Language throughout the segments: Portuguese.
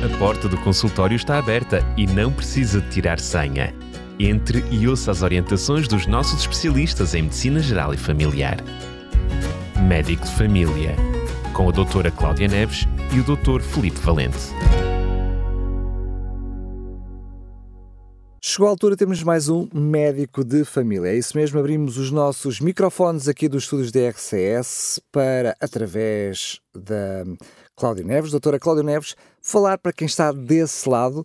A porta do consultório está aberta e não precisa de tirar senha. Entre e ouça as orientações dos nossos especialistas em Medicina Geral e Familiar. Médico de Família, com a doutora Cláudia Neves e o doutor Felipe Valente. Chegou a altura, temos mais um médico de família. É isso mesmo, abrimos os nossos microfones aqui dos estúdios da RCS para, através da Cláudia Neves, doutora Cláudia Neves, falar para quem está desse lado.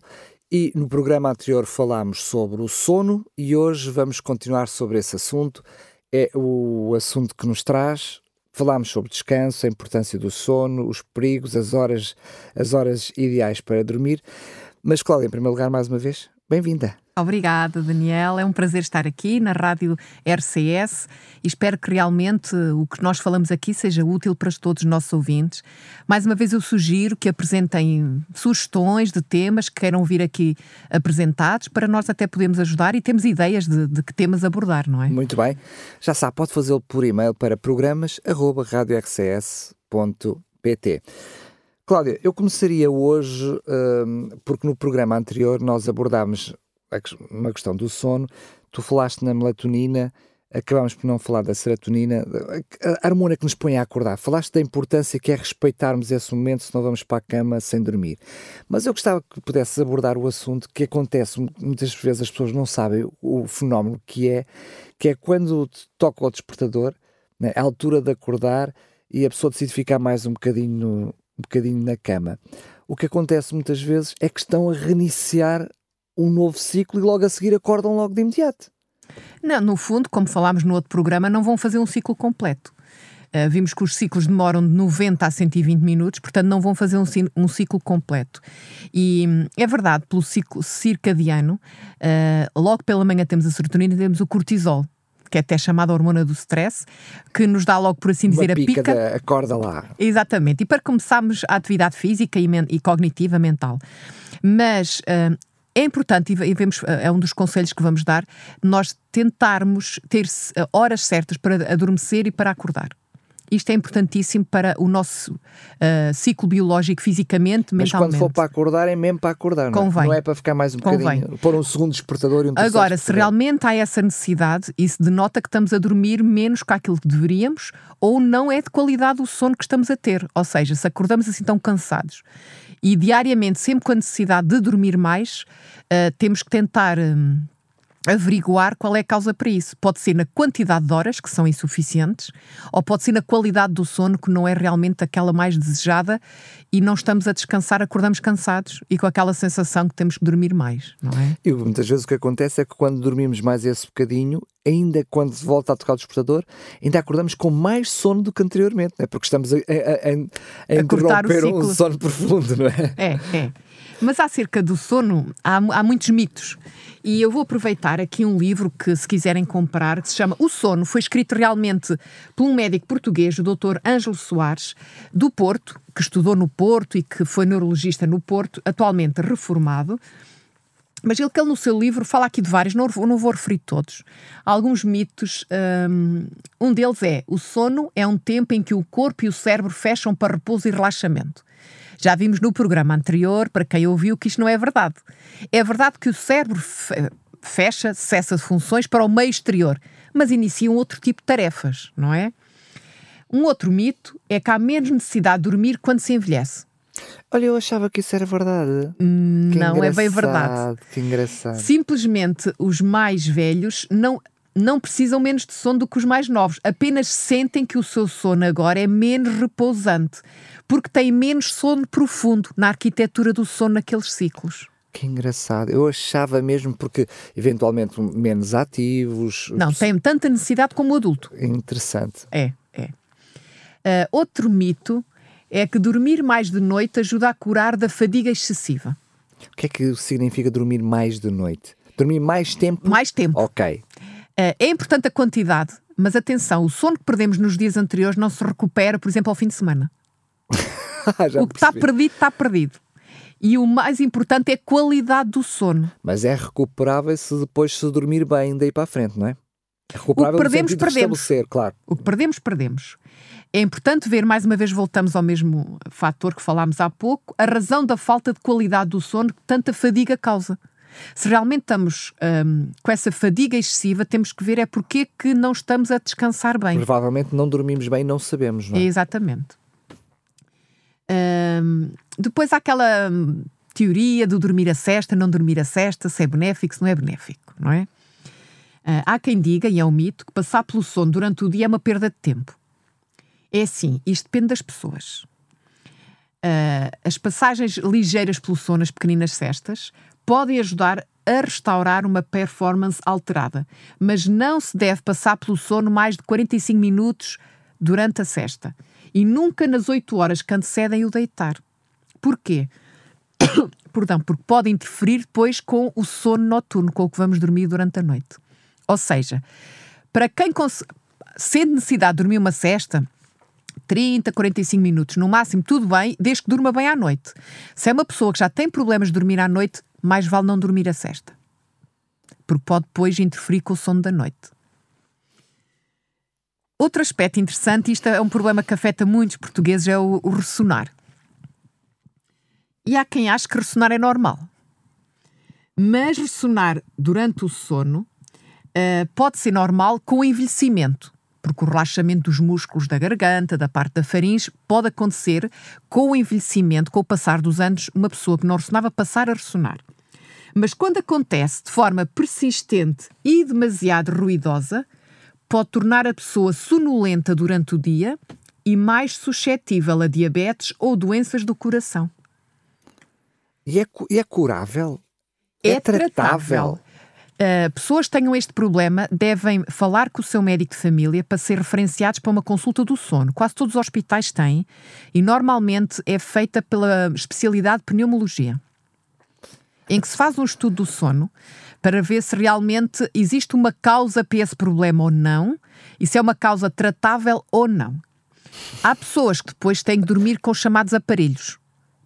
E no programa anterior falámos sobre o sono e hoje vamos continuar sobre esse assunto. É o assunto que nos traz. Falámos sobre descanso, a importância do sono, os perigos, as horas, as horas ideais para dormir. Mas, Cláudia, em primeiro lugar, mais uma vez, bem-vinda. Obrigada, Daniel. É um prazer estar aqui na Rádio RCS e espero que realmente o que nós falamos aqui seja útil para todos os nossos ouvintes. Mais uma vez, eu sugiro que apresentem sugestões de temas que queiram vir aqui apresentados para nós até podermos ajudar e temos ideias de, de que temas abordar, não é? Muito bem. Já sabe, pode fazê-lo por e-mail para programas.radiorcs.pt. Cláudia, eu começaria hoje, um, porque no programa anterior nós abordámos uma questão do sono, tu falaste na melatonina, acabámos por não falar da serotonina, a hormona que nos põe a acordar. Falaste da importância que é respeitarmos esse momento, se não vamos para a cama sem dormir. Mas eu gostava que pudesses abordar o assunto que acontece, muitas vezes as pessoas não sabem o fenómeno que é, que é quando toca o despertador, né, a altura de acordar e a pessoa decide ficar mais um bocadinho, um bocadinho na cama. O que acontece muitas vezes é que estão a reiniciar um novo ciclo e logo a seguir acordam logo de imediato. Não, no fundo, como falámos no outro programa, não vão fazer um ciclo completo. Uh, vimos que os ciclos demoram de 90 a 120 minutos, portanto não vão fazer um, um ciclo completo. E hum, é verdade, pelo ciclo circadiano, uh, logo pela manhã temos a serotonina e temos o cortisol, que é até chamada hormona do stress, que nos dá logo, por assim dizer, a pica. Da, acorda lá. Exatamente. E para começarmos a atividade física e, e cognitiva, mental. Mas uh, é importante, e vemos, é um dos conselhos que vamos dar, nós tentarmos ter eh, horas certas para adormecer e para acordar. Isto é importantíssimo para o nosso uh, ciclo biológico, fisicamente, Mas mentalmente. Mas quando for para acordar, é mesmo para acordar, não é? Convém. Não é para ficar mais um Convém. bocadinho, pôr um segundo despertador e um Agora, se realmente há essa necessidade, isso denota que estamos a dormir menos que aquilo que deveríamos, ou não é de qualidade o sono que estamos a ter. Ou seja, se acordamos assim tão cansados e diariamente, sempre com a necessidade de dormir mais, uh, temos que tentar. Um, averiguar qual é a causa para isso. Pode ser na quantidade de horas, que são insuficientes, ou pode ser na qualidade do sono, que não é realmente aquela mais desejada, e não estamos a descansar, acordamos cansados e com aquela sensação que temos que dormir mais, não é? E muitas vezes o que acontece é que quando dormimos mais esse bocadinho, ainda quando volta a tocar o despertador, ainda acordamos com mais sono do que anteriormente, não é? porque estamos a, a, a, a interromper um sono profundo, não é? É, é. Mas acerca do sono, há, há muitos mitos. E eu vou aproveitar aqui um livro que, se quiserem comprar, que se chama O Sono. Foi escrito realmente por um médico português, o Dr. Ângelo Soares, do Porto, que estudou no Porto e que foi neurologista no Porto, atualmente reformado. Mas ele que ele no seu livro fala aqui de vários, não, não vou referir todos. Há alguns mitos. Um, um deles é: o sono é um tempo em que o corpo e o cérebro fecham para repouso e relaxamento. Já vimos no programa anterior, para quem ouviu, que isto não é verdade. É verdade que o cérebro fecha, cessa de funções para o meio exterior, mas inicia um outro tipo de tarefas, não é? Um outro mito é que há menos necessidade de dormir quando se envelhece. Olha, eu achava que isso era verdade. Hum, não é bem verdade. Que engraçado. Simplesmente os mais velhos não, não precisam menos de sono do que os mais novos. Apenas sentem que o seu sono agora é menos repousante porque têm menos sono profundo na arquitetura do sono naqueles ciclos. Que engraçado. Eu achava mesmo porque, eventualmente, menos ativos. Não, têm tanta necessidade como o adulto. Interessante. É, é. Uh, outro mito é que dormir mais de noite ajuda a curar da fadiga excessiva. O que é que significa dormir mais de noite? Dormir mais tempo? Mais tempo. Ok. Uh, é importante a quantidade, mas atenção, o sono que perdemos nos dias anteriores não se recupera, por exemplo, ao fim de semana. o que está perdido, está perdido. E o mais importante é a qualidade do sono. Mas é recuperável se depois se dormir bem daí para a frente, não é? Recuperável O que perdemos, perdemos. claro. O que perdemos, perdemos. É importante ver, mais uma vez voltamos ao mesmo fator que falámos há pouco, a razão da falta de qualidade do sono que tanta fadiga causa. Se realmente estamos hum, com essa fadiga excessiva, temos que ver é porque é que não estamos a descansar bem. Provavelmente não dormimos bem e não sabemos, não é? Exatamente. Hum, depois há aquela hum, teoria do dormir a cesta, não dormir a cesta, se é benéfico, se não é benéfico, não é? Ah, há quem diga, e é um mito, que passar pelo sono durante o dia é uma perda de tempo. É assim, isto depende das pessoas. Ah, as passagens ligeiras pelo sono, as pequeninas cestas, podem ajudar a restaurar uma performance alterada, mas não se deve passar pelo sono mais de 45 minutos durante a cesta e nunca nas 8 horas que antecedem o deitar. Porquê? Perdão, porque pode interferir depois com o sono noturno, com o que vamos dormir durante a noite. Ou seja, para quem sente necessidade de dormir uma cesta, 30, 45 minutos, no máximo, tudo bem, desde que durma bem à noite. Se é uma pessoa que já tem problemas de dormir à noite, mais vale não dormir a cesta. Porque pode depois interferir com o sono da noite. Outro aspecto interessante, isto é um problema que afeta muitos portugueses, é o, o ressonar. E há quem ache que ressonar é normal. Mas ressonar durante o sono eh, pode ser normal com o envelhecimento, porque o relaxamento dos músculos da garganta, da parte da faringe, pode acontecer com o envelhecimento, com o passar dos anos, uma pessoa que não ressonava passar a ressonar. Mas quando acontece de forma persistente e demasiado ruidosa, pode tornar a pessoa sonolenta durante o dia e mais suscetível a diabetes ou doenças do coração. E é, e é curável? É tratável. Uh, pessoas que tenham este problema devem falar com o seu médico de família para ser referenciados para uma consulta do sono. Quase todos os hospitais têm e normalmente é feita pela especialidade de pneumologia, em que se faz um estudo do sono para ver se realmente existe uma causa para esse problema ou não e se é uma causa tratável ou não. Há pessoas que depois têm que dormir com os chamados aparelhos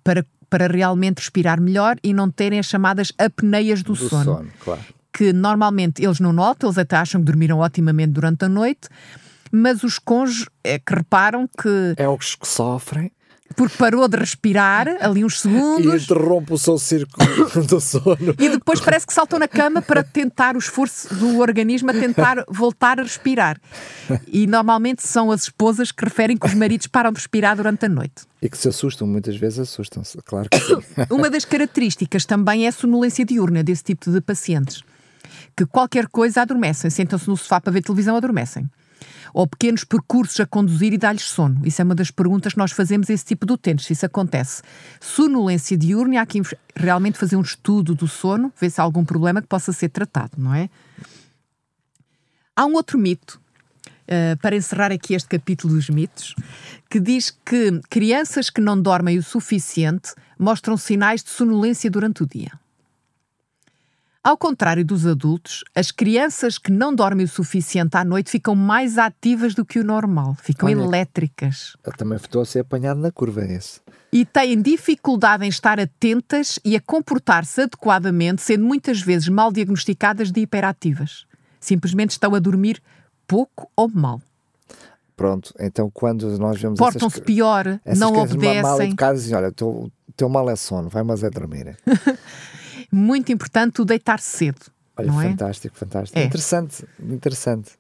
para, para realmente respirar melhor e não terem as chamadas apneias do, Do sono sono, claro. que normalmente eles não notam, eles até acham que dormiram otimamente durante a noite, mas os cônjuges é que reparam que, É os que sofrem porque parou de respirar ali uns e segundos interrompe o seu círculo do sono. e depois parece que saltou na cama para tentar o esforço do organismo a tentar voltar a respirar. E normalmente são as esposas que referem que os maridos param de respirar durante a noite. E que se assustam, muitas vezes assustam-se, claro que sim. Uma das características também é a sonolência diurna desse tipo de pacientes. Que qualquer coisa adormecem, sentam-se no sofá para ver televisão, adormecem. Ou pequenos percursos a conduzir e dar-lhes sono. Isso é uma das perguntas que nós fazemos a esse tipo de utentes, se isso acontece. Sonolência diurna, há que realmente fazer um estudo do sono, ver se há algum problema que possa ser tratado, não é? Há um outro mito, eh, para encerrar aqui este capítulo dos mitos, que diz que crianças que não dormem o suficiente mostram sinais de sonolência durante o dia. Ao contrário dos adultos, as crianças que não dormem o suficiente à noite ficam mais ativas do que o normal, ficam Olha. elétricas Ele também estou a ser apanhado na curva esse. e têm dificuldade em estar atentas e a comportar-se adequadamente, sendo muitas vezes mal diagnosticadas de hiperativas. Simplesmente estão a dormir pouco ou mal. Pronto, então quando nós vemos Portam-se pior, essas não crianças mal obedecem. educadas, dizem, olha, o teu, teu mal é sono, vai mas é dormir. Muito importante o deitar cedo. Olha, é? fantástico, fantástico. É. Interessante, interessante.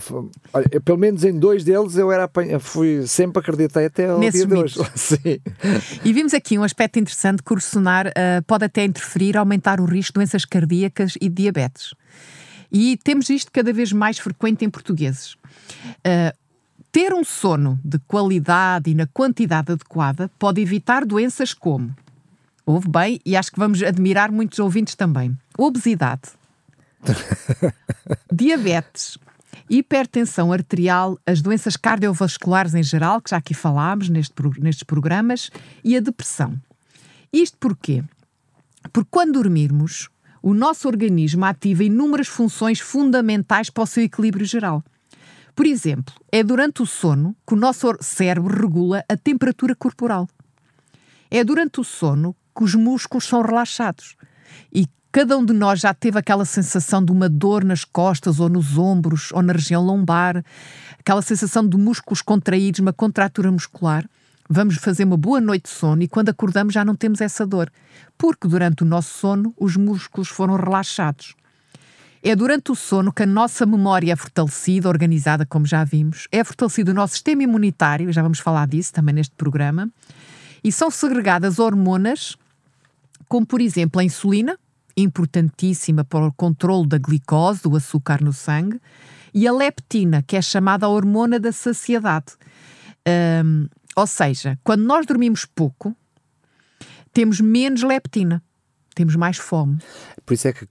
Foi- olha, eu, pelo menos em dois deles eu era eu fui sempre acreditei até ao Nesses dia de hoje. Sim. E vimos aqui um aspecto interessante que o ressonar ah, pode até interferir, aumentar o risco de doenças cardíacas e de diabetes. E temos isto cada vez mais frequente em portugueses. Ah, ter um sono de qualidade e na quantidade adequada pode evitar doenças como, ouve bem, e acho que vamos admirar muitos ouvintes também, obesidade, diabetes, hipertensão arterial, as doenças cardiovasculares em geral, que já aqui falámos neste nestes programas, e a depressão. Isto porquê? Porque quando dormirmos, o nosso organismo ativa inúmeras funções fundamentais para o seu equilíbrio geral. Por exemplo, é durante o sono que o nosso cérebro regula a temperatura corporal. É durante o sono que os músculos são relaxados. E Cada um de nós já teve aquela sensação de uma dor nas costas ou nos ombros ou na região lombar, aquela sensação de músculos contraídos, uma contratura muscular. Vamos fazer uma boa noite de sono e quando acordamos já não temos essa dor, porque durante o nosso sono os músculos foram relaxados. É durante o sono que a nossa memória é fortalecida, organizada, como já vimos, é fortalecido o nosso sistema imunitário, já vamos falar disso também neste programa, e são segregadas hormonas, como por exemplo a insulina, importantíssima para o controle da glicose, do açúcar no sangue, e a leptina, que é chamada a hormona da saciedade. Um, ou seja, quando nós dormimos pouco, temos menos leptina temos mais fome. Por isso é que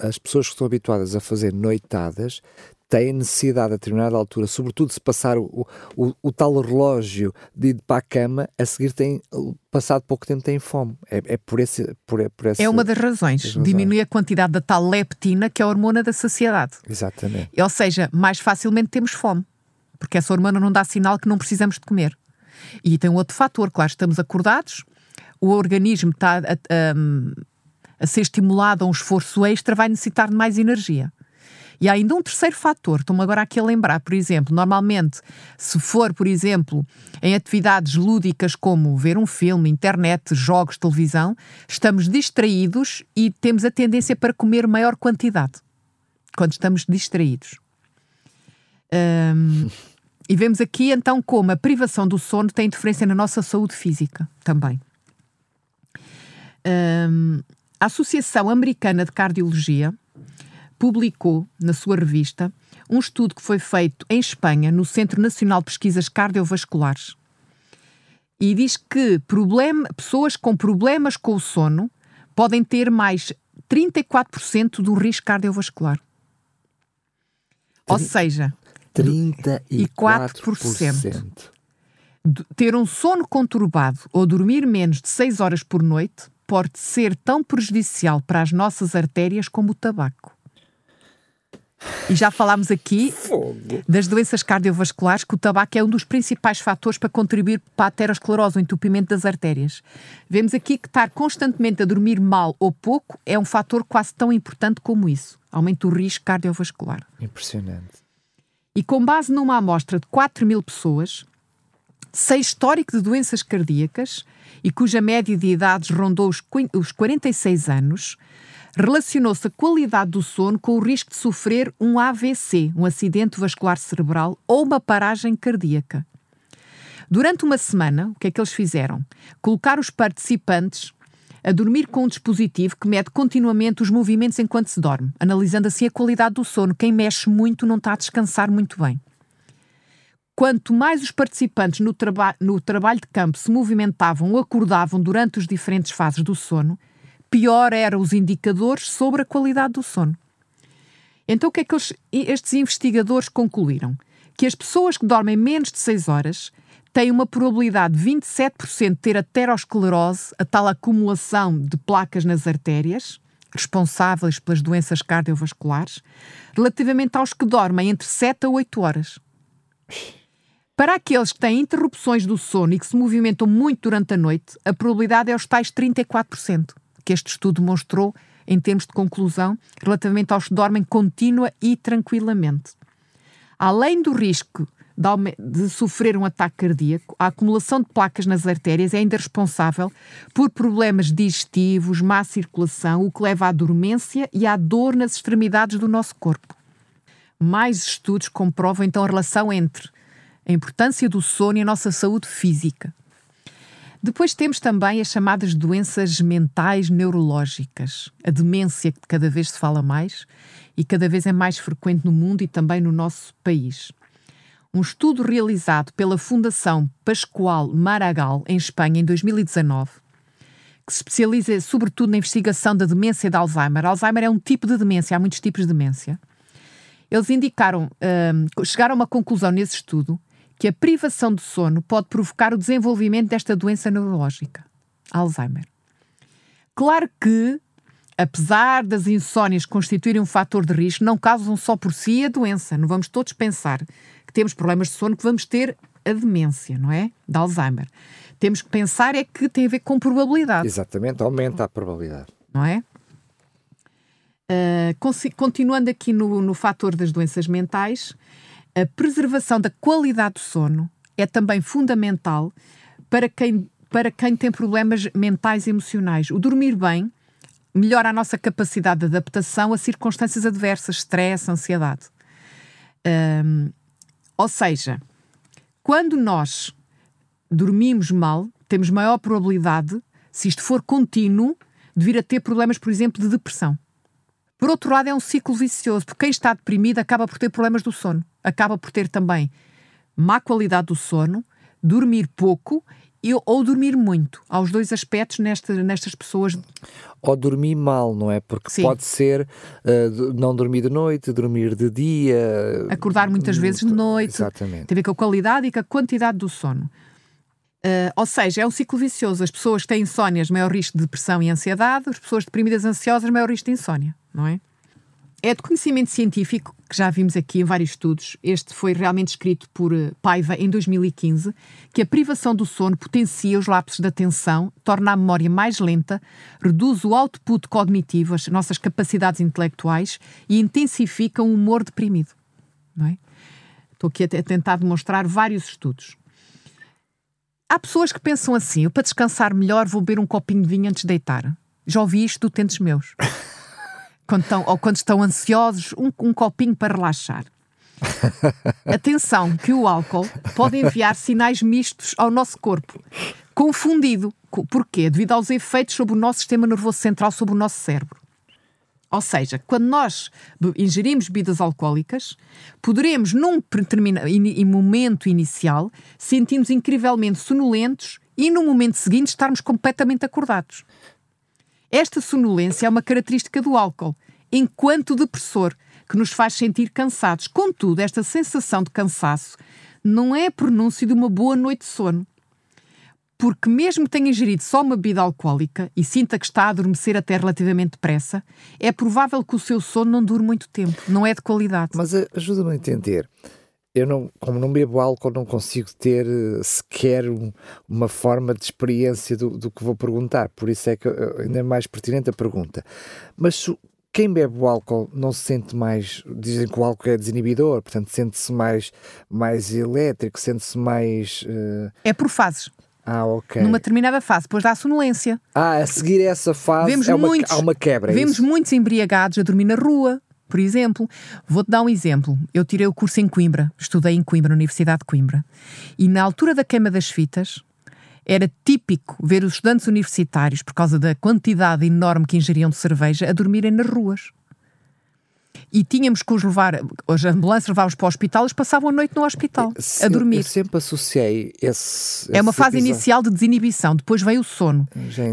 as pessoas que estão habituadas a fazer noitadas têm necessidade a determinada altura, sobretudo se passar o, o, o, tal relógio de ir para a cama, a seguir tem, passado pouco tempo têm fome. É, é por, esse, por, por esse, É uma das razões. razões. Diminui a quantidade da tal leptina, que é a hormona da saciedade. Exatamente. Ou seja, mais facilmente temos fome, porque essa hormona não dá sinal que não precisamos de comer. E tem um outro fator, claro, estamos acordados, o organismo está a, a, a ser estimulado a um esforço extra, vai necessitar de mais energia. E há ainda um terceiro fator, estou-me agora aqui a lembrar, por exemplo, normalmente, se for, por exemplo, em atividades lúdicas como ver um filme, internet, jogos, televisão, estamos distraídos e temos a tendência para comer maior quantidade quando estamos distraídos. Um, e vemos aqui então como a privação do sono tem interferência na nossa saúde física também. Um, a Associação Americana de Cardiologia publicou na sua revista um estudo que foi feito em Espanha, no Centro Nacional de Pesquisas Cardiovasculares. E diz que problema, pessoas com problemas com o sono podem ter mais 34% do risco cardiovascular. Ou seja, 34%. Ter um sono conturbado ou dormir menos de 6 horas por noite pode ser tão prejudicial para as nossas artérias como o tabaco. E já falámos aqui Fogo. das doenças cardiovasculares, que o tabaco é um dos principais fatores para contribuir para a aterosclerose, o entupimento das artérias. Vemos aqui que estar constantemente a dormir mal ou pouco é um fator quase tão importante como isso. Aumenta o risco cardiovascular. Impressionante. E com base numa amostra de 4 mil pessoas, sem histórico de doenças cardíacas e cuja média de idades rondou os 46 anos, relacionou-se a qualidade do sono com o risco de sofrer um AVC, um acidente vascular cerebral, ou uma paragem cardíaca. Durante uma semana, o que é que eles fizeram? Colocar os participantes a dormir com um dispositivo que mede continuamente os movimentos enquanto se dorme, analisando assim a qualidade do sono. Quem mexe muito não está a descansar muito bem. Quanto mais os participantes no, traba no trabalho de campo se movimentavam ou acordavam durante as diferentes fases do sono, pior eram os indicadores sobre a qualidade do sono. Então, o que é que eles, estes investigadores concluíram? Que as pessoas que dormem menos de 6 horas têm uma probabilidade de 27% de ter aterosclerose, a tal acumulação de placas nas artérias, responsáveis pelas doenças cardiovasculares, relativamente aos que dormem entre 7 a 8 horas. Para aqueles que têm interrupções do sono e que se movimentam muito durante a noite, a probabilidade é os tais 34%, que este estudo mostrou em termos de conclusão relativamente aos que dormem contínua e tranquilamente. Além do risco de sofrer um ataque cardíaco, a acumulação de placas nas artérias é ainda responsável por problemas digestivos, má circulação, o que leva à dormência e à dor nas extremidades do nosso corpo. Mais estudos comprovam então a relação entre a importância do sono e a nossa saúde física. Depois temos também as chamadas doenças mentais neurológicas, a demência que cada vez se fala mais e cada vez é mais frequente no mundo e também no nosso país. Um estudo realizado pela Fundação Pascoal Maragall, em Espanha, em 2019, que se especializa sobretudo na investigação da demência de Alzheimer. Alzheimer é um tipo de demência, há muitos tipos de demência. Eles indicaram, um, chegaram a uma conclusão nesse estudo que a privação de sono pode provocar o desenvolvimento desta doença neurológica, Alzheimer. Claro que, apesar das insónias constituírem um fator de risco, não causam só por si a doença. Não vamos todos pensar que temos problemas de sono que vamos ter a demência, não é? De Alzheimer. Temos que pensar é que tem a ver com probabilidade. Exatamente, aumenta a probabilidade. Não é? Uh, continuando aqui no, no fator das doenças mentais, a preservação da qualidade do sono é também fundamental para quem, para quem tem problemas mentais e emocionais. O dormir bem melhora a nossa capacidade de adaptação a circunstâncias adversas, stress, ansiedade. Ou seja, quando nós dormimos mal, temos maior probabilidade, se isto for contínuo, de vir a ter problemas, por exemplo, de depressão. Por outro lado, é um ciclo vicioso, porque quem está deprimido acaba por ter problemas do sono, acaba por ter também má qualidade do sono, dormir pouco ou dormir muito. Há os dois aspectos nesta, nestas pessoas. Ou dormir mal, não é? Porque Sim. pode ser uh, não dormir de noite, dormir de dia. Acordar muitas vezes de noite. Exatamente. Tem a ver com a qualidade e com a quantidade do sono. Uh, ou seja, é um ciclo vicioso. As pessoas que têm insónias, maior risco de depressão e ansiedade, as pessoas deprimidas ansiosas, maior risco de insónia, não é? É de conhecimento científico, que já vimos aqui em vários estudos, este foi realmente escrito por eh, Paiva em 2015, que a privação do sono potencia os lapsos de atenção, torna a memória mais lenta, reduz o output cognitivo, as nossas capacidades intelectuais e intensifica o humor deprimido. Não é? Estou aqui a tentar demonstrar vários estudos. Há pessoas que pensam assim: eu para descansar melhor vou beber um copinho de vinho antes de deitar. Já ouvi isto de utentes meus. Quando estão, ou quando estão ansiosos, um, um copinho para relaxar. Atenção, que o álcool pode enviar sinais mistos ao nosso corpo, confundido. Porquê? Devido aos efeitos sobre o nosso sistema nervoso central, sobre o nosso cérebro. Ou seja, quando nós ingerimos bebidas alcoólicas, poderemos, num in, momento inicial, sentirmos incrivelmente sonolentos e no momento seguinte estarmos completamente acordados. Esta sonolência é uma característica do álcool, enquanto depressor, que nos faz sentir cansados. Contudo, esta sensação de cansaço não é pronúncio de uma boa noite de sono. Porque, mesmo que tenha ingerido só uma bebida alcoólica e sinta que está a adormecer até relativamente depressa, é provável que o seu sono não dure muito tempo, não é de qualidade. Mas eh, ajuda-me a entender eu não, como não bebo álcool, não consigo ter uh, sequer um, uma forma de experiência do, do, que vou perguntar. Por isso é que uh, ainda é mais pertinente a pergunta. Mas quem bebe o álcool não se sente mais. Dizem que o álcool é desinibidor, portanto, sente-se mais, mais elétrico, sente-se mais. Uh... É por fases. Ah, ok. Numa determinada fase, depois da sonolência. Ah, a seguir essa fase vemos é uma, muitos, há uma quebra. É vemos isso? muitos embriagados a dormir na rua, por exemplo, vou-te dar um exemplo. Eu tirei o curso em Coimbra, estudei em Coimbra, na Universidade de Coimbra, e na altura da queima das fitas, era típico ver os estudantes universitários, por causa da quantidade enorme que ingeriam de cerveja, a dormirem nas ruas. E tínhamos que os levar, as ambulâncias levávamos para o hospital, eles passavam a noite no hospital, a dormir. Eu sempre associei esse. É uma fase episódio. inicial de desinibição, depois vem o sono,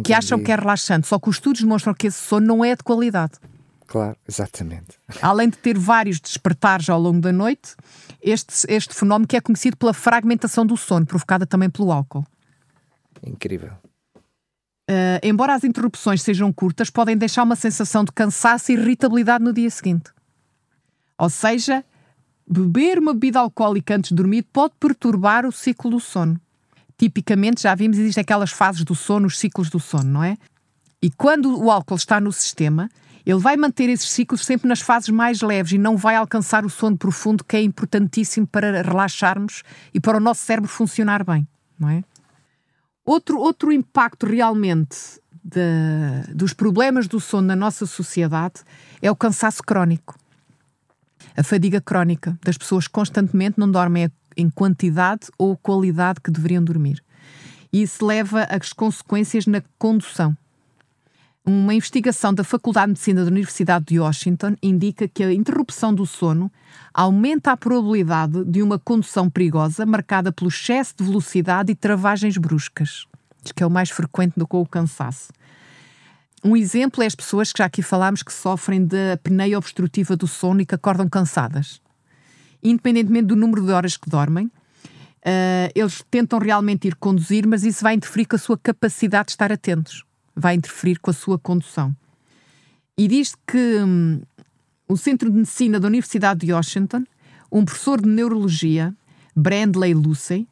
que acham que é relaxante, só que os estudos demonstram que esse sono não é de qualidade. Claro, exatamente. Além de ter vários despertares ao longo da noite, este, este fenómeno que é conhecido pela fragmentação do sono, provocada também pelo álcool. Incrível. Uh, embora as interrupções sejam curtas, podem deixar uma sensação de cansaço e irritabilidade no dia seguinte. Ou seja, beber uma bebida alcoólica antes de dormir pode perturbar o ciclo do sono. Tipicamente, já vimos, existem aquelas fases do sono, os ciclos do sono, não é? E quando o álcool está no sistema, ele vai manter esses ciclos sempre nas fases mais leves e não vai alcançar o sono profundo, que é importantíssimo para relaxarmos e para o nosso cérebro funcionar bem, não é? Outro, outro impacto realmente de, dos problemas do sono na nossa sociedade é o cansaço crónico. A fadiga crónica das pessoas constantemente não dormem em quantidade ou qualidade que deveriam dormir. E isso leva às consequências na condução. Uma investigação da Faculdade de Medicina da Universidade de Washington indica que a interrupção do sono aumenta a probabilidade de uma condução perigosa marcada pelo excesso de velocidade e travagens bruscas, que é o mais frequente do que o cansaço. Um exemplo é as pessoas que já aqui falámos que sofrem da apneia obstrutiva do sono e que acordam cansadas. Independentemente do número de horas que dormem, uh, eles tentam realmente ir conduzir, mas isso vai interferir com a sua capacidade de estar atentos vai interferir com a sua condução. E diz que hum, o Centro de Medicina da Universidade de Washington, um professor de neurologia, Brandley Lucy,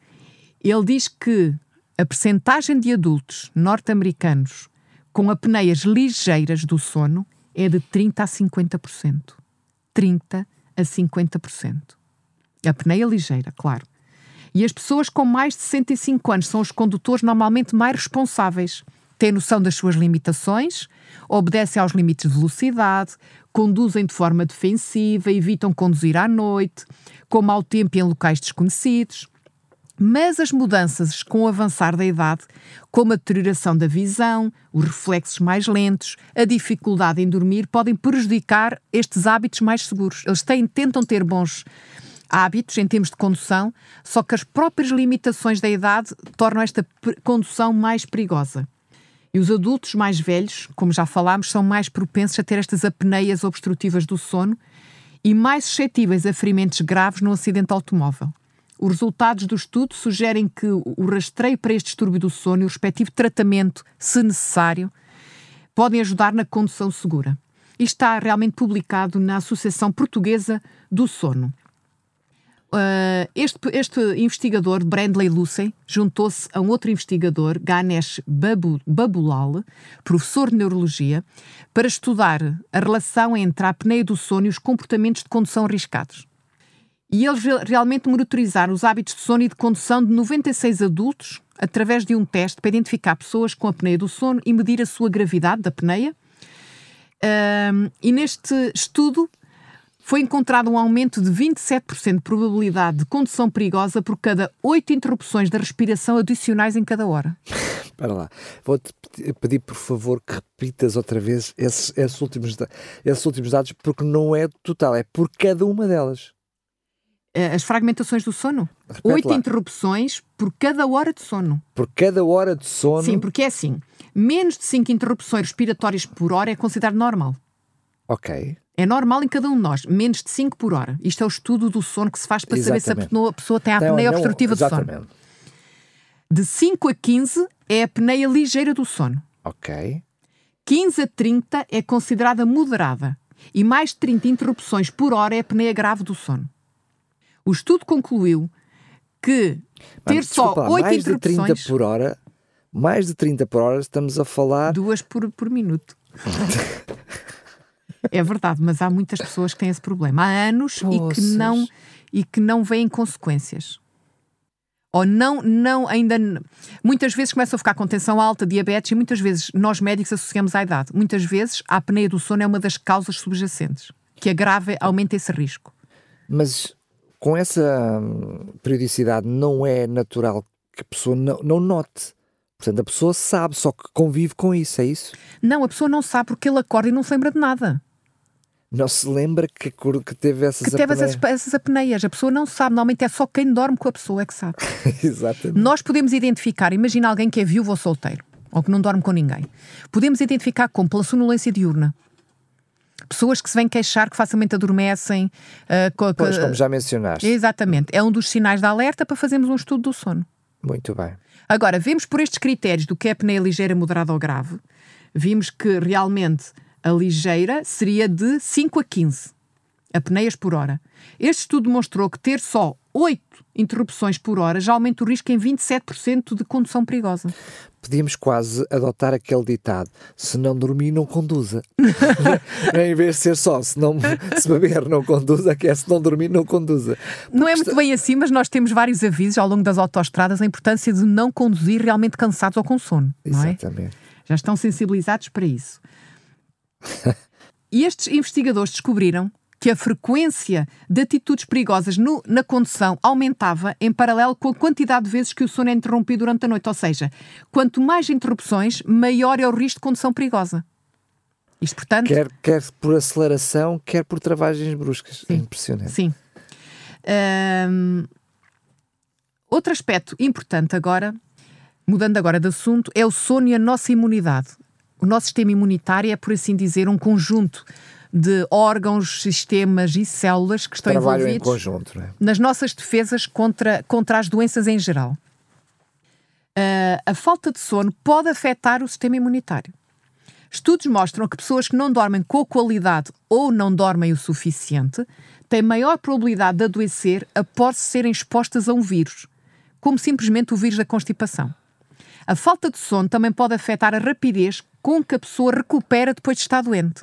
ele diz que a percentagem de adultos norte-americanos com apneias ligeiras do sono é de 30 a 50%. 30 a 50%. A apneia ligeira, claro. E as pessoas com mais de 65 anos são os condutores normalmente mais responsáveis. Têm noção das suas limitações, obedecem aos limites de velocidade, conduzem de forma defensiva, evitam conduzir à noite, com mau tempo em locais desconhecidos. Mas as mudanças com o avançar da idade, como a deterioração da visão, os reflexos mais lentos, a dificuldade em dormir, podem prejudicar estes hábitos mais seguros. Eles têm, tentam ter bons hábitos em termos de condução, só que as próprias limitações da idade tornam esta condução mais perigosa. E os adultos mais velhos, como já falámos, são mais propensos a ter estas apneias obstrutivas do sono e mais suscetíveis a ferimentos graves no acidente automóvel. Os resultados do estudo sugerem que o rastreio para este distúrbio do sono e o respectivo tratamento, se necessário, podem ajudar na condução segura. Isto está realmente publicado na Associação Portuguesa do Sono. Uh, este, este, investigador, Brandley Lucey, juntou-se a um outro investigador, Ganesh Babu, Babulal, professor de neurologia, para estudar a relação entre a apneia do sono e os comportamentos de condução arriscados. E eles realmente monitorizaram os hábitos de sono e de condução de 96 adultos através de um teste para identificar pessoas com apneia do sono e medir a sua gravidade da apneia. Uh, e neste estudo foi encontrado um aumento de 27% de probabilidade de condução perigosa por cada 8 interrupções da respiração adicionais em cada hora. Espera lá, vou-te pedir por favor que repitas outra vez esses, esses, últimos, esses últimos dados, porque não é total, é por cada uma delas. Eh, as fragmentações do sono? Oito interrupções por cada hora de sono. Por cada hora de sono? Sim, porque é assim: menos de 5 interrupções respiratórias por hora é considerado normal. Ok. É normal em cada um de nós, menos de 5 por hora. Isto é o estudo do sono que se faz para exatamente. saber se a pessoa tem a apneia não, obstrutiva do sono. De 5 a 15 é a apneia ligeira do sono. Ok. 15 a 30 é considerada moderada. E mais de 30 interrupções por hora é a apneia grave do sono. O estudo concluiu que ter Mano, só 8 mais interrupções... Mais de 30 por hora, mais de 30 por hora, estamos a falar... Duas por, por minuto. É verdade, mas há muitas pessoas que têm esse problema. Há anos e que não e que não veem consequências. Ou não, não ainda. Muitas vezes começam a ficar com tensão alta, diabetes, e muitas vezes nós médicos associamos à idade. Muitas vezes a apneia do sono é uma das causas subjacentes, que agrava, aumenta esse risco. Mas com essa hum, periodicidade não é natural que a pessoa não, não note. Portanto, a pessoa sabe, só que convive com isso, é isso? Não, a pessoa não sabe porque ele acorda e não se lembra de nada não se lembra que, que teve essas que teve essas, essas apneias. A pessoa não sabe, normalmente é só quem dorme com a pessoa é que sabe. Exatamente. Nós podemos identificar, imagina alguém que é viúvo ou solteiro, ou que não dorme com ninguém. Podemos identificar como pela sonolência diurna. Pessoas que se vêm queixar que facilmente adormecem. Uh, co, pois, como já mencionaste. Exatamente. É um dos sinais de alerta para fazermos um estudo do sono. Muito bem. Agora, vemos por estes critérios do que é apneia ligeira, moderada ou grave, vimos que realmente a ligeira seria de 5 a 15 apneias por hora. Este estudo mostrou que ter só 8 interrupções por hora já aumenta o risco em 27% de condução perigosa. Podíamos quase adotar aquele ditado: se não dormir, não conduza. em vez de ser só, se, não, se beber, não conduza, que é se não dormir, não conduza. Porque não é muito bem assim, mas nós temos vários avisos ao longo das autoestradas a importância de não conduzir realmente cansados ou com sono. É? Exatamente. É? Já estão sensibilizados para isso e estes investigadores descobriram que a frequência de atitudes perigosas no, na condução aumentava em paralelo com a quantidade de vezes que o sono é interrompido durante a noite. Ou seja, quanto mais interrupções, maior é o risco de condução perigosa. Isto, portanto. Quer, quer por aceleração, quer por travagens bruscas. Sim, é impressionante. Sim. Um, outro aspecto importante agora, mudando agora de assunto, é o sono e a nossa imunidade o nosso sistema imunitário é, por assim dizer, um conjunto de órgãos, sistemas e células que estão Trabalham envolvidos em conjunto, é? nas nossas defesas contra, contra as doenças em geral. Uh, a falta de sono pode afetar o sistema imunitário. Estudos mostram que pessoas que não dormem com qualidade ou não dormem o suficiente têm maior probabilidade de adoecer após serem expostas a um vírus, como simplesmente o vírus da constipação. A falta de sono também pode afetar a rapidez com que a pessoa recupera depois de estar doente.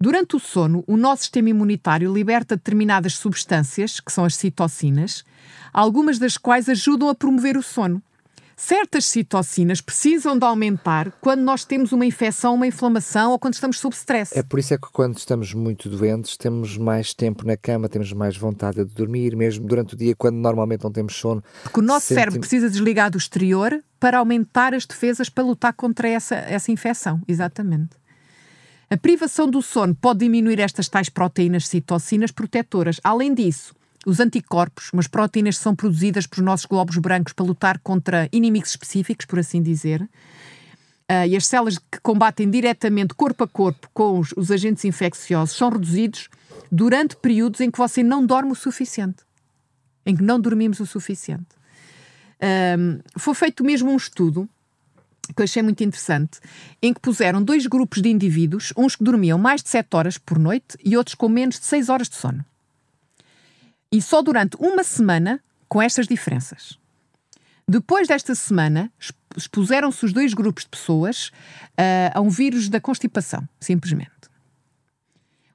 Durante o sono, o nosso sistema imunitário liberta determinadas substâncias, que são as citocinas, algumas das quais ajudam a promover o sono. Certas citocinas precisam de aumentar quando nós temos uma infecção, uma inflamação ou quando estamos sob stress. É por isso é que quando estamos muito doentes temos mais tempo na cama, temos mais vontade de dormir, mesmo durante o dia, quando normalmente não temos sono. Porque o nosso sentimos... cérebro precisa desligar do exterior para aumentar as defesas para lutar contra essa, essa infecção. Exatamente. A privação do sono pode diminuir estas tais proteínas citocinas protetoras. Além disso, os anticorpos, umas proteínas que são produzidas por nossos glóbulos brancos para lutar contra inimigos específicos, por assim dizer, uh, e as células que combatem diretamente corpo a corpo com os, os agentes infecciosos são reduzidos durante períodos em que você não dorme o suficiente, em que não dormimos o suficiente. Um, foi feito mesmo um estudo que eu achei muito interessante, em que puseram dois grupos de indivíduos, uns que dormiam mais de 7 horas por noite e outros com menos de 6 horas de sono. E só durante uma semana, com estas diferenças. Depois desta semana, expuseram-se os dois grupos de pessoas uh, a um vírus da constipação, simplesmente.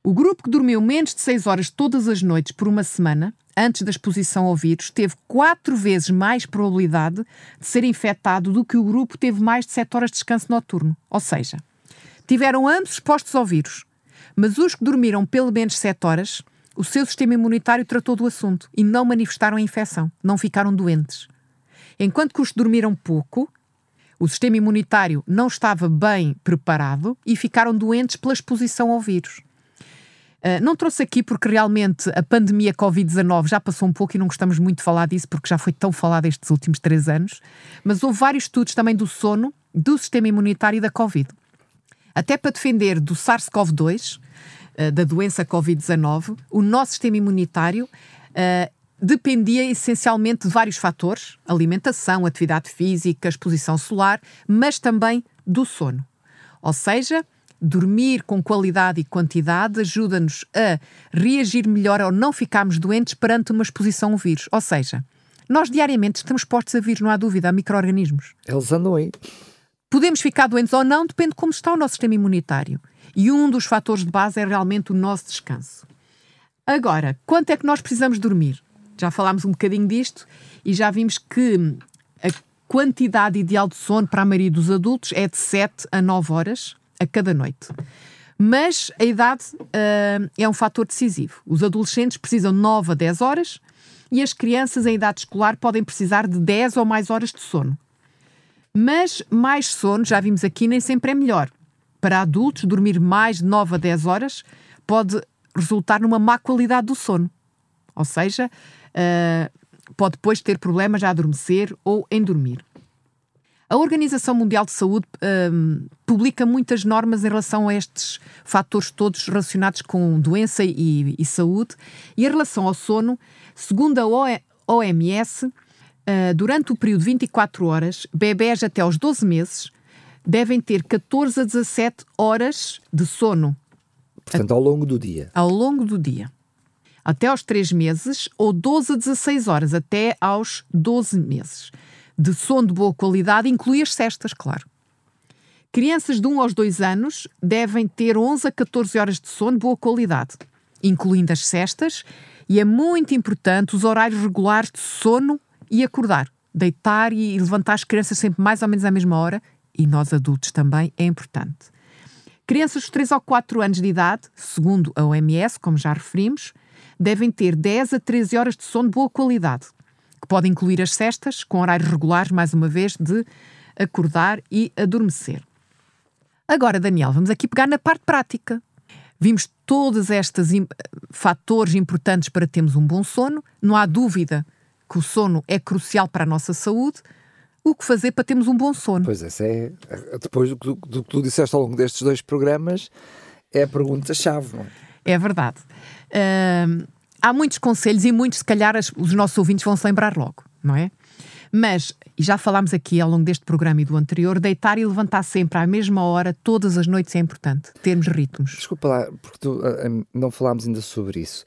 O grupo que dormiu menos de 6 horas todas as noites por uma semana antes da exposição ao vírus, teve quatro vezes mais probabilidade de ser infectado do que o grupo teve mais de 7 horas de descanso noturno. Ou seja, tiveram ambos expostos ao vírus, mas os que dormiram pelo menos 7 horas, o seu sistema imunitário tratou do assunto e não manifestaram a infecção, não ficaram doentes. Enquanto que os que dormiram pouco, o sistema imunitário não estava bem preparado e ficaram doentes pela exposição ao vírus. Uh, não trouxe aqui porque realmente a pandemia Covid-19 já passou um pouco e não gostamos muito de falar disso porque já foi tão falado estes últimos três anos, mas houve vários estudos também do sono, do sistema imunitário e da Covid. Até para defender do SARS-CoV-2, uh, da doença Covid-19, o nosso sistema imunitário uh, dependia essencialmente de vários fatores: alimentação, atividade física, exposição solar, mas também do sono. Ou seja, dormir com qualidade e quantidade ajuda-nos a reagir melhor ou não ficarmos doentes perante uma exposição ao vírus. Ou seja, nós diariamente estamos postos a vírus, não há dúvida, a micro-organismos. Eles andam aí. Podemos ficar doentes ou não, depende de como está o nosso sistema imunitário. E um dos fatores de base é realmente o nosso descanso. Agora, quanto é que nós precisamos dormir? Já falámos um bocadinho disto e já vimos que a quantidade ideal de sono para a maioria dos adultos é de 7 a 9 horas a cada noite. Mas a idade uh, é um fator decisivo. Os adolescentes precisam de 9 a 10 horas e as crianças em idade escolar podem precisar de 10 ou mais horas de sono. Mas mais sono, já vimos aqui, nem sempre é melhor. Para adultos, dormir mais de 9 a 10 horas pode resultar numa má qualidade do sono. Ou seja, uh, pode depois ter problemas a adormecer ou em dormir. A Organização Mundial de Saúde um, publica muitas normas em relação a estes fatores todos relacionados com doença e, e saúde. E em relação ao sono, segundo a OMS, uh, durante o período de 24 horas, bebés até aos 12 meses devem ter 14 a 17 horas de sono. Portanto, ao longo do dia. Ao longo do dia. Até aos 3 meses ou 12 a 16 horas, até aos 12 meses de sono de boa qualidade inclui as cestas, claro. Crianças de 1 aos 2 anos devem ter 11 a 14 horas de sono de boa qualidade, incluindo as cestas, e é muito importante os horários regulares de sono e acordar. Deitar e levantar as crianças sempre mais ou menos à mesma hora, e nós adultos também, é importante. Crianças de 3 ou 4 anos de idade, segundo a OMS, como já referimos, devem ter 10 a 13 horas de sono de boa qualidade, que pode incluir as cestas, com horários regulares, mais uma vez, de acordar e adormecer. Agora, Daniel, vamos aqui pegar na parte prática. Vimos todos estes fatores importantes para termos um bom sono. Não há dúvida que o sono é crucial para a nossa saúde. O que fazer para termos um bom sono? Pois essa é, depois do, do que tu disseste ao longo destes dois programas, é a pergunta-chave, não é? É verdade. Uh, há muitos conselhos e muitos, se calhar, as, os nossos ouvintes vão se lembrar logo, não é? Mas, e já falámos aqui ao longo deste programa e do anterior, deitar e levantar sempre à mesma hora, todas as noites é importante, termos ritmos. Desculpa lá, porque tu, uh, não falámos ainda sobre isso.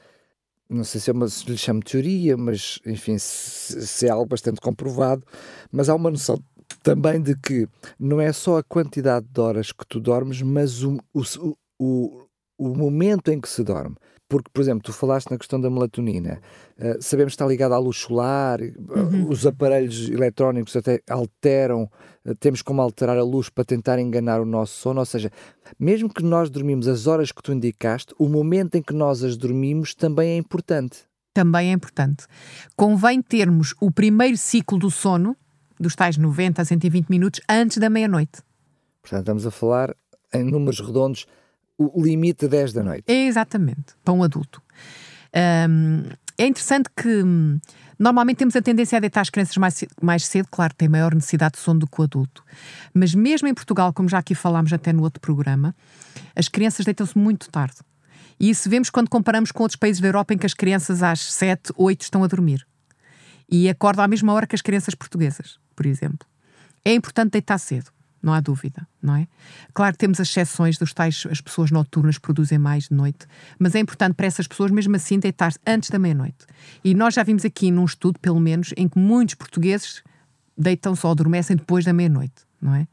Não sei se, é uma, se lhe chamo teoria, mas enfim, se, se é algo bastante comprovado, mas há uma noção também de que não é só a quantidade de horas que tu dormes, mas o, o, o o momento em que se dorme. Porque, por exemplo, tu falaste na questão da melatonina, uh, sabemos que está ligada à luz solar, uhum. os aparelhos eletrónicos até alteram, uh, temos como alterar a luz para tentar enganar o nosso sono, ou seja, mesmo que nós dormimos as horas que tu indicaste, o momento em que nós as dormimos também é importante. Também é importante. Convém termos o primeiro ciclo do sono, dos tais 90 a 120 minutos, antes da meia-noite. Portanto, estamos a falar em números redondos o limite 10 da noite. É exatamente, para um adulto. Um, é interessante que hum, normalmente temos a tendência a deitar as crianças mais, mais cedo, claro, tem maior necessidade de sono do que o adulto. Mas mesmo em Portugal, como já aqui falámos até no outro programa, as crianças deitam-se muito tarde. E isso vemos quando comparamos com outros países da Europa em que as crianças às 7, 8 estão a dormir. E acordam à mesma hora que as crianças portuguesas, por exemplo. É importante deitar cedo não há dúvida, não é? Claro que temos as exceções dos tais, as pessoas noturnas produzem mais de noite, mas é importante para essas pessoas, mesmo assim, deitar-se antes da meia-noite. E nós já vimos aqui num estudo, pelo menos, em que muitos portugueses deitam-se ou adormecem depois da meia-noite, não é?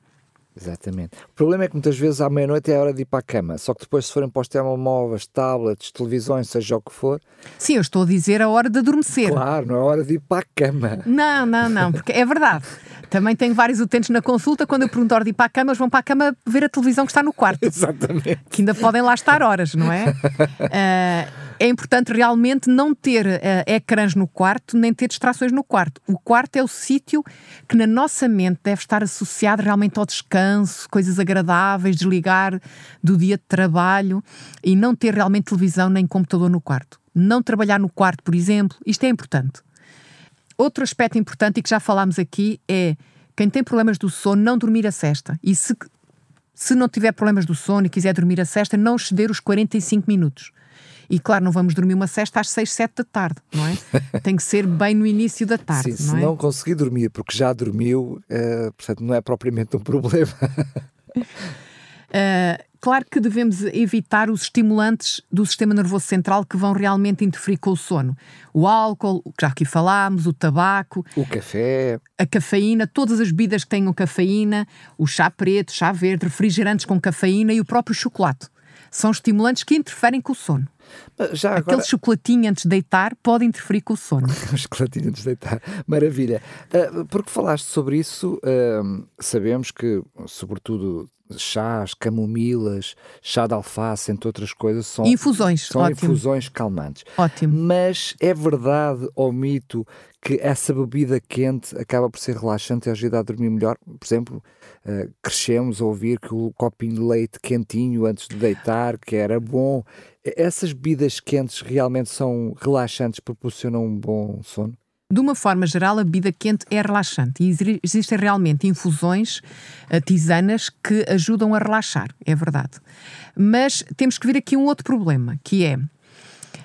Exatamente. O problema é que muitas vezes à meia-noite é a hora de ir para a cama, só que depois, se forem para os telemóveis, tablets, televisões, seja o que for. Sim, eu estou a dizer a hora de adormecer. Claro, não é a hora de ir para a cama. Não, não, não, porque é verdade. Também tenho vários utentes na consulta, quando eu pergunto a hora de ir para a cama, eles vão para a cama ver a televisão que está no quarto. Exatamente. Que ainda podem lá estar horas, não é? Uh, é importante realmente não ter uh, ecrãs no quarto, nem ter distrações no quarto. O quarto é o sítio que na nossa mente deve estar associado realmente ao descanso, coisas agradáveis, desligar do dia de trabalho e não ter realmente televisão nem computador no quarto. Não trabalhar no quarto, por exemplo, isto é importante. Outro aspecto importante e que já falámos aqui é quem tem problemas do sono não dormir a cesta. E se, se não tiver problemas do sono e quiser dormir a cesta, não exceder os 45 minutos. E claro, não vamos dormir uma cesta às 6, 7 da tarde, não é? Tem que ser bem no início da tarde. Sim, não se é? não conseguir dormir porque já dormiu, uh, portanto, não é propriamente um problema. uh, claro que devemos evitar os estimulantes do sistema nervoso central que vão realmente interferir com o sono. O álcool, que já aqui falámos, o tabaco, o café, a cafeína, todas as bebidas que tenham cafeína, o chá preto, chá verde, refrigerantes com cafeína e o próprio chocolate. São estimulantes que interferem com o sono. Já Aquele chocolatinho antes de deitar pode interferir com o sono. chocolatinho antes de deitar, maravilha. Uh, porque falaste sobre isso, uh, sabemos que, sobretudo, chás, camomilas, chá de alface, entre outras coisas, são infusões, são ótimo. infusões calmantes. Ótimo. Mas é verdade ou mito que essa bebida quente acaba por ser relaxante e ajuda a dormir melhor? Por exemplo, uh, crescemos a ouvir que o copinho de leite quentinho antes de deitar, que era bom. Essas bebidas quentes realmente são relaxantes, proporcionam um bom sono? De uma forma geral, a bebida quente é relaxante e existem realmente infusões, eh, tisanas, que ajudam a relaxar, é verdade. Mas temos que ver aqui um outro problema, que é,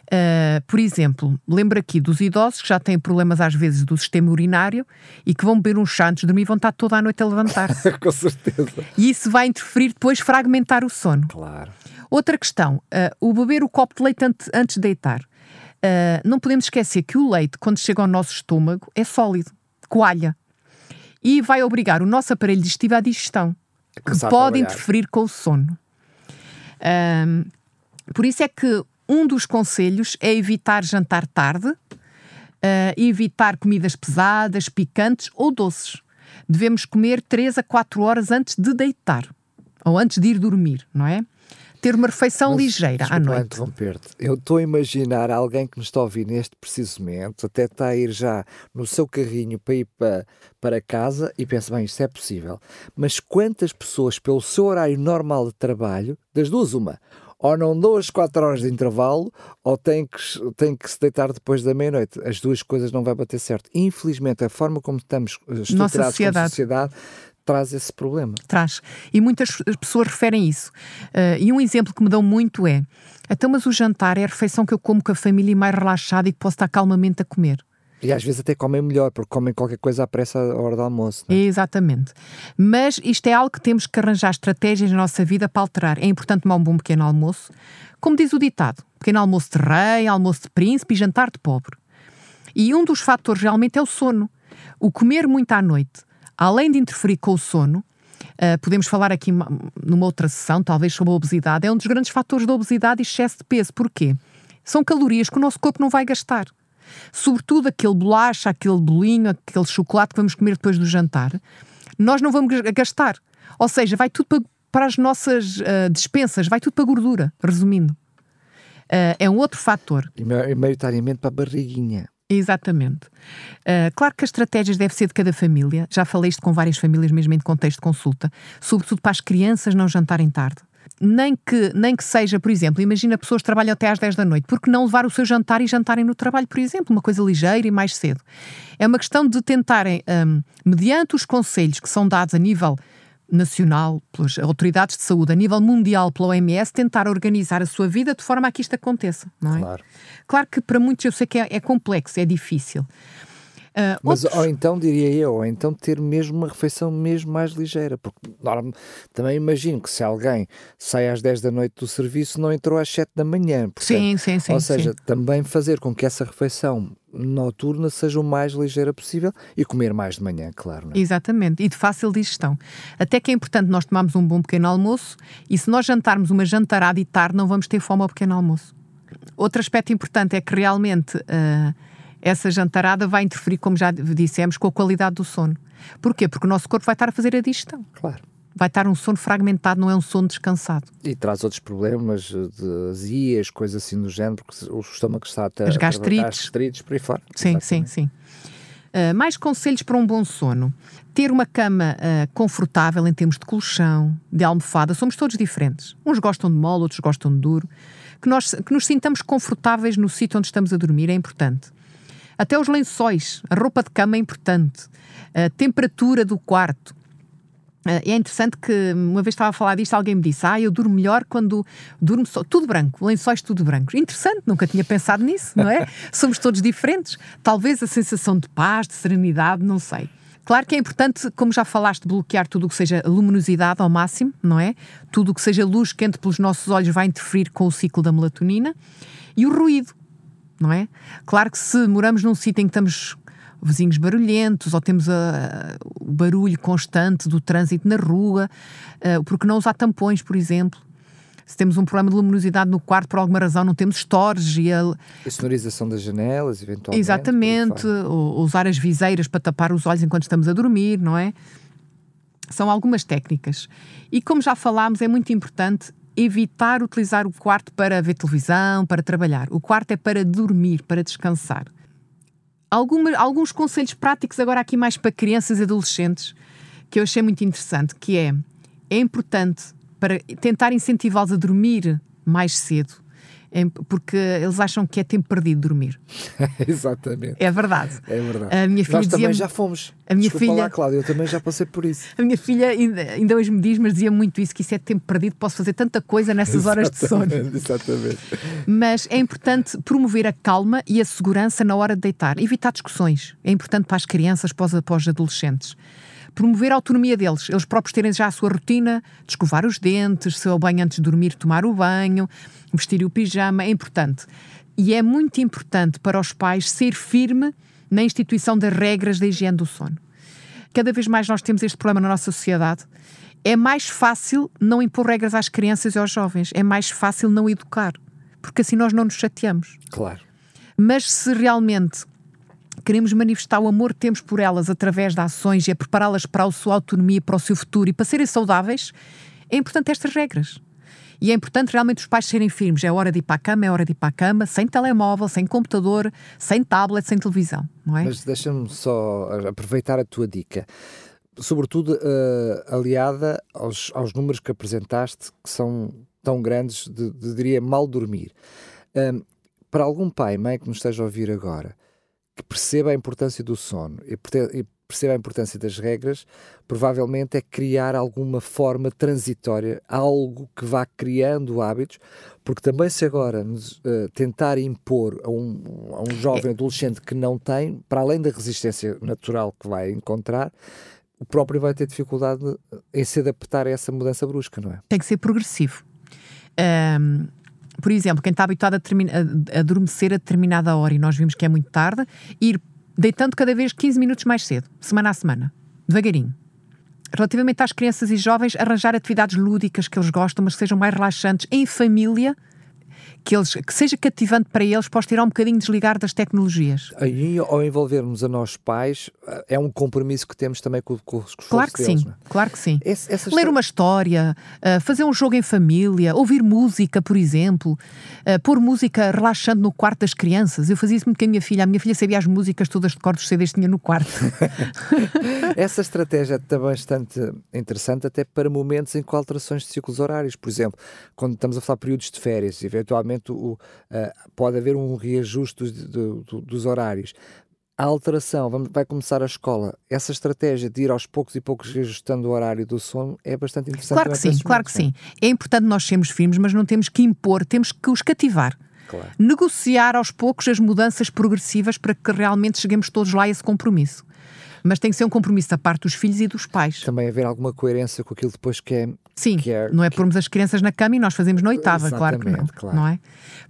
uh, por exemplo, lembro aqui dos idosos que já têm problemas às vezes do sistema urinário e que vão beber uns chá antes de dormir e vão estar toda a noite a levantar-se. Com certeza. E isso vai interferir depois, fragmentar o sono. Claro. Outra questão, uh, o beber o copo de leite antes de deitar. Uh, não podemos esquecer que o leite, quando chega ao nosso estômago, é sólido, coalha. E vai obrigar o nosso aparelho digestivo à digestão, que pode interferir com o sono. Por isso é que um dos conselhos é evitar jantar tarde, uh, evitar comidas pesadas, picantes ou doces. Devemos comer 3 a 4 horas antes de deitar, ou antes de ir dormir, não é? ter uma refeição Mas, ligeira à noite. interromper-te. Eu estou a imaginar alguém que nos está a ouvir neste preciso momento, até está a ir já no seu carrinho para ir para, para casa e pensa, bem, isto é possível. Mas quantas pessoas, pelo seu horário normal de trabalho, das duas, uma, ou não dão as 4 horas de intervalo, ou tem que, tem que se deitar depois da meia-noite. As duas coisas não vai bater certo. Infelizmente, a forma como estamos estruturados como sociedade traz esse problema. Traz. E muitas pessoas referem isso. Uh, e um exemplo que me dão muito é: então, mas o jantar é a refeição que eu como com a família mais relaxada e que posso estar calmamente a comer. E às vezes até comem melhor, porque comem qualquer coisa à pressa à hora do almoço. É? Exatamente. Mas isto é algo que temos que arranjar estratégias na nossa vida para alterar. É importante tomar um bom pequeno almoço. Como diz o ditado: pequeno almoço de rei, almoço de príncipe e jantar de pobre. E um dos fatores realmente é o sono. O comer muito à noite além de interferir com o sono, Uh, podemos falar aqui numa outra sessão, talvez sobre a obesidade. É um dos grandes fatores da obesidade e excesso de peso. Porquê? São calorias que o nosso corpo não vai gastar. Sobretudo aquele bolacha, aquele bolinho, aquele chocolate que vamos comer depois do jantar, nós não vamos gastar. Ou seja, vai tudo para, para as nossas uh, dispensas, vai tudo para a gordura, resumindo. Uh, é um outro fator. E maioritariamente para a barriguinha. Exatamente. Uh, claro que as estratégias devem ser de cada família. Já falei isto com várias famílias, mesmo em contexto de consulta. Sobretudo para as crianças não jantarem tarde. Nem que, nem que seja, por exemplo, imagina pessoas que trabalham até às 10 da noite. Por que não levar o seu jantar e jantarem no trabalho, por exemplo? Uma coisa ligeira e mais cedo. É uma questão de tentarem, um, mediante os conselhos que são dados a nível nacional, pelas autoridades de saúde, a nível mundial, pela OMS, tentar organizar a sua vida de forma a que isto aconteça, não é? Claro. Claro que para muitos eu sei que é, é complexo, é difícil. Uh, Mas, outros... ou então, diria eu, ou então ter mesmo uma refeição mesmo mais ligeira, porque norma, também imagino que se alguém sai às 10 da noite do serviço, não entrou às 7 da manhã. Portanto, sim, sim, sim. Ou seja, sim. também fazer com que essa refeição noturna seja o mais ligeira possível e comer mais de manhã, claro. É? Exatamente, e de fácil digestão. Até que é importante nós tomarmos um bom pequeno almoço e se nós jantarmos uma jantarada e tarde, não vamos ter fome ao pequeno almoço. Outro aspecto importante é que realmente uh, essa jantarada vai interferir, como já dissemos, com a qualidade do sono. Porquê? Porque o nosso corpo vai estar a fazer a digestão. Claro. Vai estar um sono fragmentado, não é um sono descansado. E traz outros problemas de azias, coisas assim do género, porque o estômago está até As gastrites. gastrites por aí fora. Sim, Exatamente. sim, sim. Uh, mais conselhos para um bom sono. Ter uma cama uh, confortável em termos de colchão, de almofada. Somos todos diferentes. Uns gostam de mole, outros gostam de duro. Que, nós, que nos sintamos confortáveis no sítio onde estamos a dormir é importante. Até os lençóis, a roupa de cama é importante, a temperatura do quarto. Ah, é interessante que uma vez estava a falar disto, alguém me disse: Ah, eu durmo melhor quando durmo só. Tudo branco, lençóis tudo brancos. Interessante, nunca tinha pensado nisso, não é? Somos todos diferentes. Talvez a sensação de paz, de serenidade, não sei. Claro que é importante, como já falaste, bloquear tudo o que seja luminosidade ao máximo, não é? Tudo o que seja luz quente pelos nossos olhos vai interferir com o ciclo da melatonina. E o ruído não é? Claro que se moramos num sítio em que estamos vizinhos barulhentos ou temos a, o barulho constante do trânsito na rua, uh, porque não usar tampões, por exemplo? Se temos um problema de luminosidade no quarto, por alguma razão não temos stores e a... a sonorização das janelas, eventualmente. Exatamente, ou usar as viseiras para tapar os olhos enquanto estamos a dormir, não é? São algumas técnicas. E como já falámos, é muito importante evitar utilizar o quarto para ver televisão, para trabalhar. O quarto é para dormir, para descansar. Alguns conselhos práticos agora aqui mais para crianças e adolescentes que eu achei muito interessante, que é é importante para tentar incentivá-los a dormir mais cedo porque eles acham que é tempo perdido dormir. Exatamente. É verdade. É verdade. A minha filha Nós também já fomos. A minha Desculpa filha... lá, Cláudia, eu também já passei por isso. A minha filha ainda, ainda hoje me diz, mas dizia muito isso, que isso é tempo perdido, posso fazer tanta coisa nessas horas de sono. Exatamente. Mas é importante promover a calma e a segurança na hora de deitar, evitar discussões. É importante para as crianças, para os, para os adolescentes promover a autonomia deles, eles próprios terem já a sua rotina de escovar os dentes, se é o banho antes de dormir, tomar o banho, vestir o pijama, é importante. E é muito importante para os pais ser firme na instituição das regras da higiene do sono. Cada vez mais nós temos este problema na nossa sociedade. É mais fácil não impor regras às crianças e aos jovens, é mais fácil não educar, porque assim nós não nos chateamos. Claro. Mas se realmente queremos manifestar o amor que temos por elas através de ações e a prepará-las para a sua autonomia, para o seu futuro e para serem saudáveis, é importante estas regras. E é importante realmente os pais serem firmes. É hora de ir para a cama, é hora de ir para a cama, sem telemóvel, sem computador, sem tablet, sem televisão, não é? Mas deixa-me só aproveitar a tua dica. Sobretudo uh, aliada aos, aos números que apresentaste, que são tão grandes, de, de diria, mal dormir. Uh, para algum pai, mãe que nos esteja a ouvir agora, que perceba a importância do sono e, perceba a importância das regras, provavelmente é criar alguma forma transitória, algo que vá criando hábitos, porque também se agora uh, tentar impor a um, a um jovem adolescente que não tem, para além da resistência natural que vai encontrar, o próprio vai ter dificuldade em se adaptar a essa mudança brusca, não é? Tem que ser progressivo. Um, por exemplo, quem está habituado a, a, adormecer a determinada hora e nós vimos que é muito tarde, ir deitando cada vez 15 minutos mais cedo, semana a semana, devagarinho. relativamente às crianças e jovens, arranjar atividades lúdicas que eles gostam, mas que sejam mais relaxantes em família que, eles, que seja cativante para eles, posso tirar um bocadinho desligar das tecnologias. Aí, ao envolvermos a nós pais, é um compromisso que temos também com, com os Claro que deles, sim, é? claro que sim. Esse, Ler uma história, uh, fazer um jogo em família, ouvir música, por exemplo, uh, pôr música relaxante no quarto das crianças. Eu fazia isso muito com a minha filha. A minha filha sabia as músicas todas de cor dos CDs que tinha no quarto. Essa estratégia é bastante interessante até para momentos em que há alterações de ciclos horários. Por exemplo, quando estamos a falar períodos de férias, eventualmente o, uh, pode haver um reajuste dos, do, do, dos horários. A alteração, vai começar a escola. Essa estratégia de ir aos poucos e poucos reajustando o horário do sono é bastante interessante. Claro que sim, claro que sim. É importante nós sermos firmes, mas não temos que impor, temos que os cativar. Claro. Negociar aos poucos as mudanças progressivas para que realmente cheguemos todos lá a esse compromisso. Mas tem que ser um compromisso da parte dos filhos e dos pais. Também haver alguma coerência com aquilo depois que é. Sim, que é, não é pormos as crianças na cama e nós fazemos na oitava, claro que não. Claro. não é?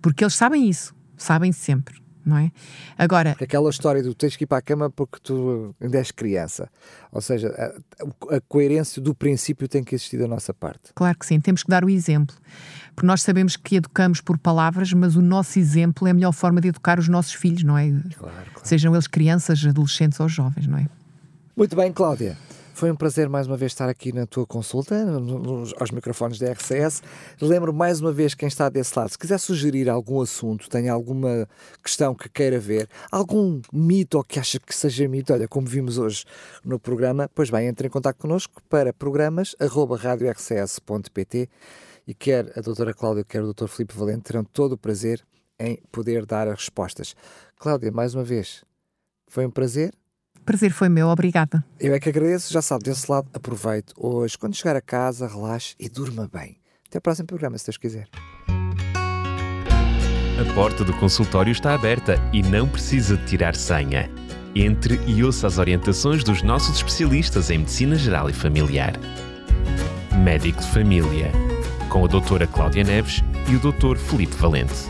Porque eles sabem isso, sabem sempre. Não é? Agora, aquela história do tens que ir para a cama porque tu ainda és criança. Ou seja, a, a, coerência do princípio tem que existir da nossa parte. Claro que sim, temos que dar o exemplo. Porque nós sabemos que educamos por palavras, mas o nosso exemplo é a melhor forma de educar os nossos filhos, não é? Claro, claro. Sejam eles crianças, adolescentes ou jovens, não é? Muito bem, Cláudia. Foi um prazer mais uma vez estar aqui na tua consulta, nos, aos microfones da RCS. Lembro mais uma vez quem está desse lado. Se quiser sugerir algum assunto, tenha alguma questão que queira ver, algum mito ou que acha que seja mito, olha, como vimos hoje no programa, pois bem, entre em contato connosco para programas.radiorcs.pt e quer a doutora Cláudia, quer o doutor Filipe Valente terão todo o prazer em poder dar as respostas. Cláudia, mais uma vez, foi um prazer Prazer foi meu, obrigada. Eu é que agradeço, já sabe, desse lado, aproveite hoje, quando chegar a casa, relaxe e durma bem. Até o próximo programa, se Deus quiser. A porta do consultório está aberta e não precisa de tirar senha. Entre e ouça as orientações dos nossos especialistas em Medicina Geral e Familiar. Médico de Família, com a doutora Cláudia Neves e o doutor Felipe Valente.